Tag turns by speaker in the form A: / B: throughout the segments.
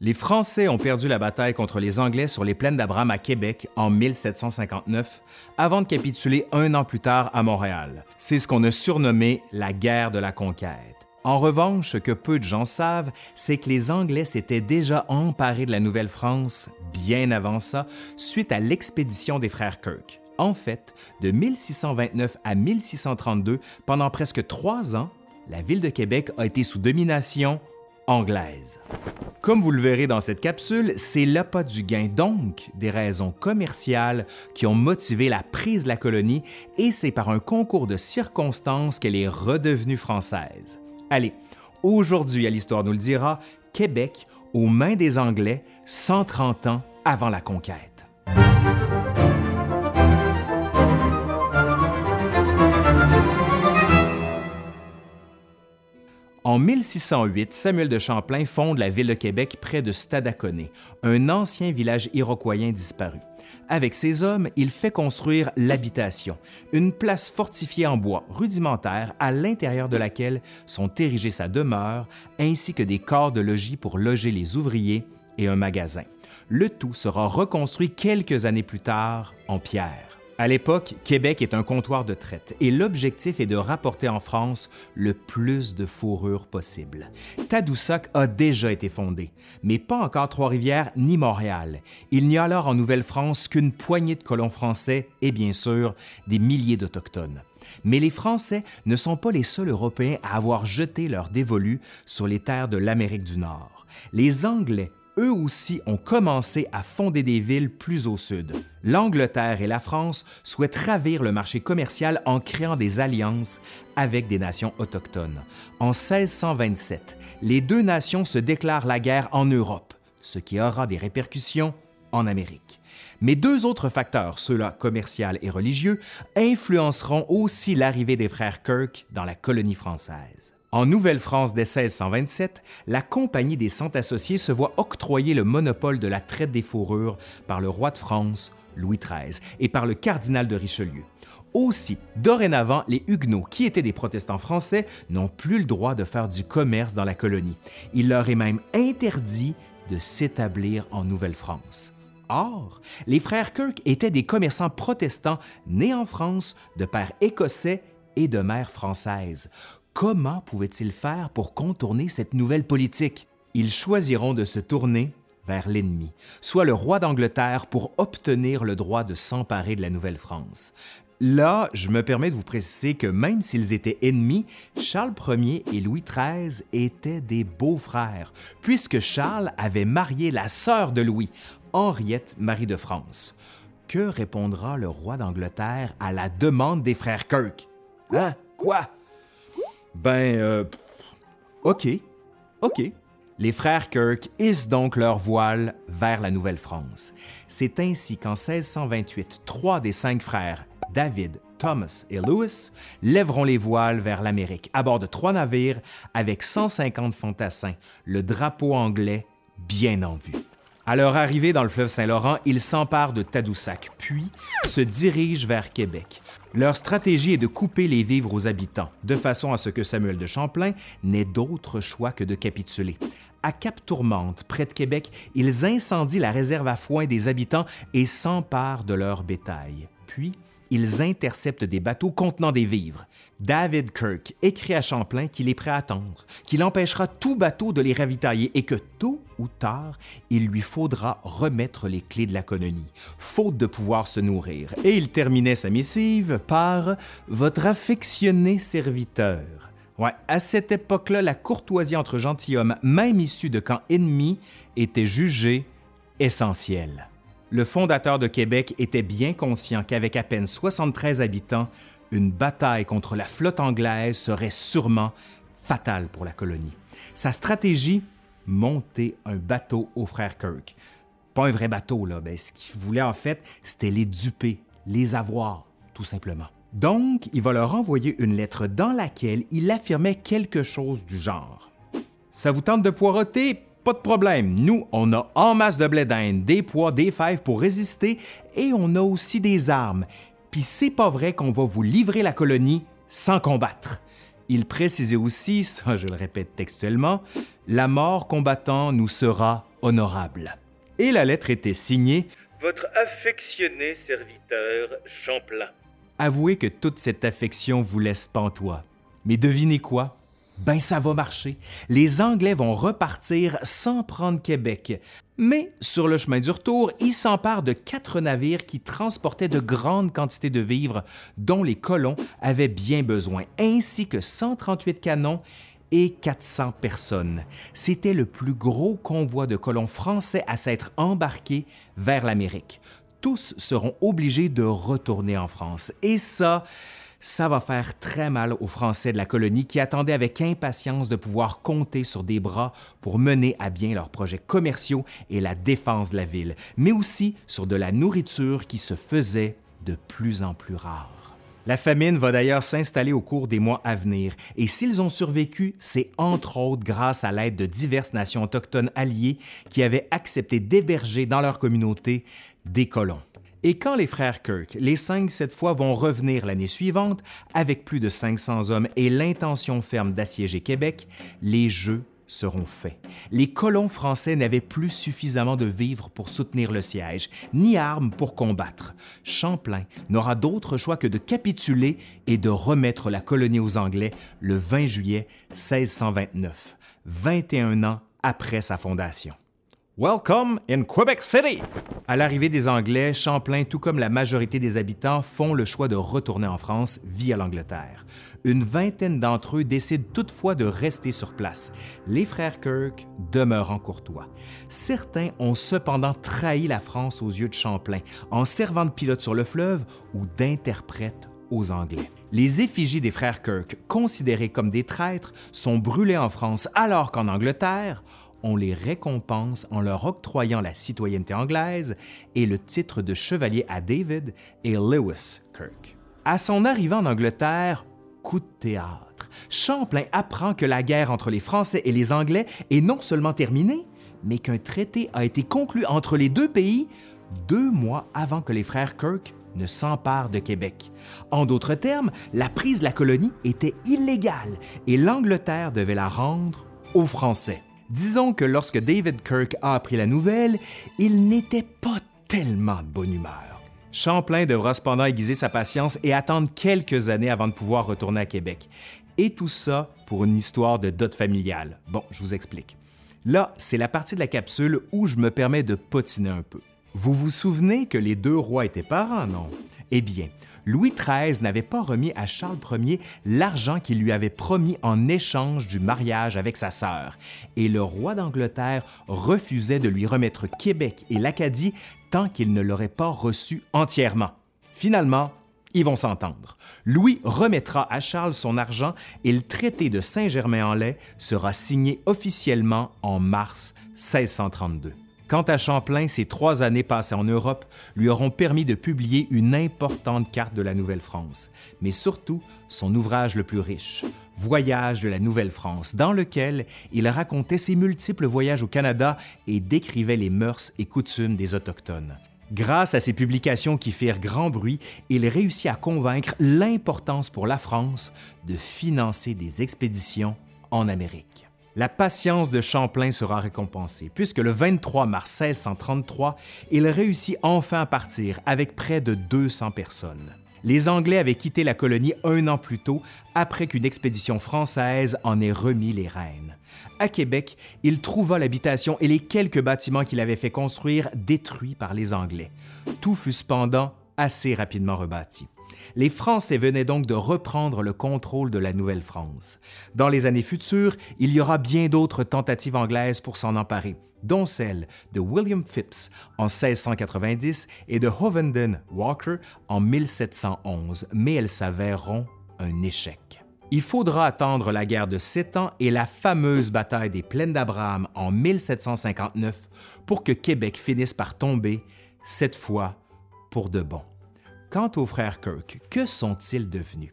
A: Les Français ont perdu la bataille contre les Anglais sur les plaines d'Abraham à Québec en 1759, avant de capituler un an plus tard à Montréal. C'est ce qu'on a surnommé la guerre de la conquête. En revanche, ce que peu de gens savent, c'est que les Anglais s'étaient déjà emparés de la Nouvelle-France bien avant ça, suite à l'expédition des frères Kirk. En fait, de 1629 à 1632, pendant presque trois ans, la ville de Québec a été sous domination anglaise. Comme vous le verrez dans cette capsule, c'est l'appât du gain, donc des raisons commerciales qui ont motivé la prise de la colonie et c'est par un concours de circonstances qu'elle est redevenue française. Allez, aujourd'hui à l'Histoire nous le dira, Québec aux mains des Anglais 130 ans avant la conquête. En 1608, Samuel de Champlain fonde la ville de Québec près de Stadaconé, un ancien village iroquoien disparu. Avec ses hommes, il fait construire l'habitation, une place fortifiée en bois rudimentaire à l'intérieur de laquelle sont érigées sa demeure ainsi que des corps de logis pour loger les ouvriers et un magasin. Le tout sera reconstruit quelques années plus tard en pierre. À l'époque, Québec est un comptoir de traite et l'objectif est de rapporter en France le plus de fourrure possible. Tadoussac a déjà été fondé, mais pas encore Trois-Rivières ni Montréal. Il n'y a alors en Nouvelle-France qu'une poignée de colons français et bien sûr des milliers d'Autochtones. Mais les Français ne sont pas les seuls Européens à avoir jeté leur dévolu sur les terres de l'Amérique du Nord. Les Anglais eux aussi ont commencé à fonder des villes plus au sud. L'Angleterre et la France souhaitent ravir le marché commercial en créant des alliances avec des nations autochtones. En 1627, les deux nations se déclarent la guerre en Europe, ce qui aura des répercussions en Amérique. Mais deux autres facteurs, ceux-là commercial et religieux, influenceront aussi l'arrivée des frères Kirk dans la colonie française. En Nouvelle-France dès 1627, la Compagnie des Cent Associés se voit octroyer le monopole de la traite des fourrures par le roi de France, Louis XIII, et par le cardinal de Richelieu. Aussi, dorénavant, les Huguenots, qui étaient des protestants français, n'ont plus le droit de faire du commerce dans la colonie. Il leur est même interdit de s'établir en Nouvelle-France. Or, les frères Kirk étaient des commerçants protestants nés en France de père écossais et de mère française. Comment pouvaient-ils faire pour contourner cette nouvelle politique? Ils choisiront de se tourner vers l'ennemi, soit le roi d'Angleterre pour obtenir le droit de s'emparer de la Nouvelle-France. Là, je me permets de vous préciser que même s'ils étaient ennemis, Charles Ier et Louis XIII étaient des beaux-frères, puisque Charles avait marié la sœur de Louis, Henriette Marie de France. Que répondra le roi d'Angleterre à la demande des frères Kirk? Hein? Quoi? Ben, euh, OK, OK. Les frères Kirk hissent donc leur voile vers la Nouvelle-France. C'est ainsi qu'en 1628, trois des cinq frères, David, Thomas et Louis, lèveront les voiles vers l'Amérique à bord de trois navires avec 150 fantassins, le drapeau anglais bien en vue. À leur arrivée dans le fleuve Saint-Laurent, ils s'emparent de Tadoussac, puis se dirigent vers Québec. Leur stratégie est de couper les vivres aux habitants, de façon à ce que Samuel de Champlain n'ait d'autre choix que de capituler. À Cap Tourmente, près de Québec, ils incendient la réserve à foin des habitants et s'emparent de leur bétail. Puis, ils interceptent des bateaux contenant des vivres. David Kirk écrit à Champlain qu'il est prêt à attendre, qu'il empêchera tout bateau de les ravitailler et que tôt ou tard, il lui faudra remettre les clés de la colonie, faute de pouvoir se nourrir. Et il terminait sa missive par Votre affectionné serviteur. Ouais, à cette époque-là, la courtoisie entre gentilshommes, même issus de camps ennemis, était jugée essentielle le fondateur de Québec était bien conscient qu'avec à peine 73 habitants, une bataille contre la flotte anglaise serait sûrement fatale pour la colonie. Sa stratégie, monter un bateau aux frères Kirk. Pas un vrai bateau, là. Ben, ce qu'il voulait en fait, c'était les duper, les avoir, tout simplement. Donc, il va leur envoyer une lettre dans laquelle il affirmait quelque chose du genre. Ça vous tente de poireauter? Pas de problème, nous, on a en masse de blé d'Inde, des pois, des fèves pour résister et on a aussi des armes. Puis c'est pas vrai qu'on va vous livrer la colonie sans combattre. Il précisait aussi, ça je le répète textuellement, la mort combattant nous sera honorable. Et la lettre était signée Votre affectionné serviteur Champlain. Avouez que toute cette affection vous laisse pantois. Mais devinez quoi? Ben ça va marcher. Les Anglais vont repartir sans prendre Québec. Mais sur le chemin du retour, ils s'emparent de quatre navires qui transportaient de grandes quantités de vivres dont les colons avaient bien besoin, ainsi que 138 canons et 400 personnes. C'était le plus gros convoi de colons français à s'être embarqué vers l'Amérique. Tous seront obligés de retourner en France. Et ça, ça va faire très mal aux Français de la colonie qui attendaient avec impatience de pouvoir compter sur des bras pour mener à bien leurs projets commerciaux et la défense de la ville, mais aussi sur de la nourriture qui se faisait de plus en plus rare. La famine va d'ailleurs s'installer au cours des mois à venir, et s'ils ont survécu, c'est entre autres grâce à l'aide de diverses nations autochtones alliées qui avaient accepté d'héberger dans leur communauté des colons. Et quand les frères Kirk, les cinq cette fois, vont revenir l'année suivante, avec plus de 500 hommes et l'intention ferme d'assiéger Québec, les Jeux seront faits. Les colons français n'avaient plus suffisamment de vivres pour soutenir le siège, ni armes pour combattre. Champlain n'aura d'autre choix que de capituler et de remettre la colonie aux Anglais le 20 juillet 1629, 21 ans après sa fondation. Welcome in Quebec City! À l'arrivée des Anglais, Champlain, tout comme la majorité des habitants, font le choix de retourner en France via l'Angleterre. Une vingtaine d'entre eux décident toutefois de rester sur place. Les frères Kirk demeurent en courtois. Certains ont cependant trahi la France aux yeux de Champlain en servant de pilote sur le fleuve ou d'interprète aux Anglais. Les effigies des frères Kirk, considérés comme des traîtres, sont brûlées en France alors qu'en Angleterre, on les récompense en leur octroyant la citoyenneté anglaise et le titre de chevalier à David et Lewis Kirk. À son arrivée en Angleterre, coup de théâtre, Champlain apprend que la guerre entre les Français et les Anglais est non seulement terminée, mais qu'un traité a été conclu entre les deux pays deux mois avant que les frères Kirk ne s'emparent de Québec. En d'autres termes, la prise de la colonie était illégale et l'Angleterre devait la rendre aux Français. Disons que lorsque David Kirk a appris la nouvelle, il n'était pas tellement de bonne humeur. Champlain devra cependant aiguiser sa patience et attendre quelques années avant de pouvoir retourner à Québec. Et tout ça pour une histoire de dot familiale. Bon, je vous explique. Là, c'est la partie de la capsule où je me permets de potiner un peu. Vous vous souvenez que les deux rois étaient parents, non? Eh bien, Louis XIII n'avait pas remis à Charles Ier l'argent qu'il lui avait promis en échange du mariage avec sa sœur, et le roi d'Angleterre refusait de lui remettre Québec et l'Acadie tant qu'il ne l'aurait pas reçu entièrement. Finalement, ils vont s'entendre. Louis remettra à Charles son argent et le traité de Saint-Germain-en-Laye sera signé officiellement en mars 1632. Quant à Champlain, ses trois années passées en Europe lui auront permis de publier une importante carte de la Nouvelle-France, mais surtout son ouvrage le plus riche, Voyage de la Nouvelle-France, dans lequel il racontait ses multiples voyages au Canada et décrivait les mœurs et coutumes des Autochtones. Grâce à ces publications qui firent grand bruit, il réussit à convaincre l'importance pour la France de financer des expéditions en Amérique la patience de Champlain sera récompensée, puisque le 23 mars 1633, il réussit enfin à partir avec près de 200 personnes. Les Anglais avaient quitté la colonie un an plus tôt, après qu'une expédition française en ait remis les rênes. À Québec, il trouva l'habitation et les quelques bâtiments qu'il avait fait construire détruits par les Anglais. Tout fut cependant assez rapidement rebâti. Les Français venaient donc de reprendre le contrôle de la Nouvelle-France. Dans les années futures, il y aura bien d'autres tentatives anglaises pour s'en emparer, dont celle de William Phipps en 1690 et de Hovenden Walker en 1711, mais elles s'avéreront un échec. Il faudra attendre la guerre de Sept Ans et la fameuse bataille des Plaines d'Abraham en 1759 pour que Québec finisse par tomber, cette fois pour de bon. Quant aux frères Kirk, que sont-ils devenus?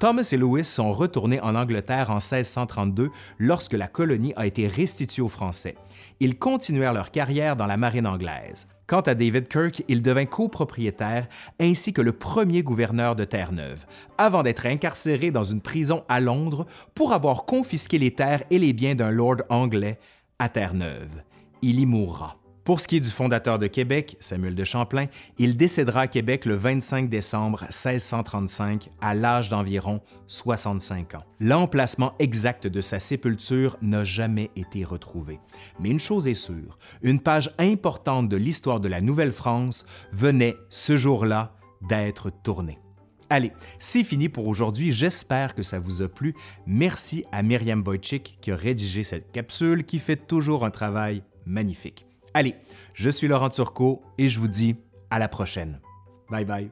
A: Thomas et Louis sont retournés en Angleterre en 1632 lorsque la colonie a été restituée aux Français. Ils continuèrent leur carrière dans la marine anglaise. Quant à David Kirk, il devint copropriétaire ainsi que le premier gouverneur de Terre-Neuve, avant d'être incarcéré dans une prison à Londres pour avoir confisqué les terres et les biens d'un lord anglais à Terre-Neuve. il y mourra. Pour ce qui est du fondateur de Québec, Samuel de Champlain, il décédera à Québec le 25 décembre 1635 à l'âge d'environ 65 ans. L'emplacement exact de sa sépulture n'a jamais été retrouvé. Mais une chose est sûre, une page importante de l'histoire de la Nouvelle-France venait ce jour-là d'être tournée. Allez, c'est fini pour aujourd'hui. J'espère que ça vous a plu. Merci à Myriam Wojcik qui a rédigé cette capsule qui fait toujours un travail magnifique. Allez, je suis Laurent Turcot et je vous dis à la prochaine. Bye bye.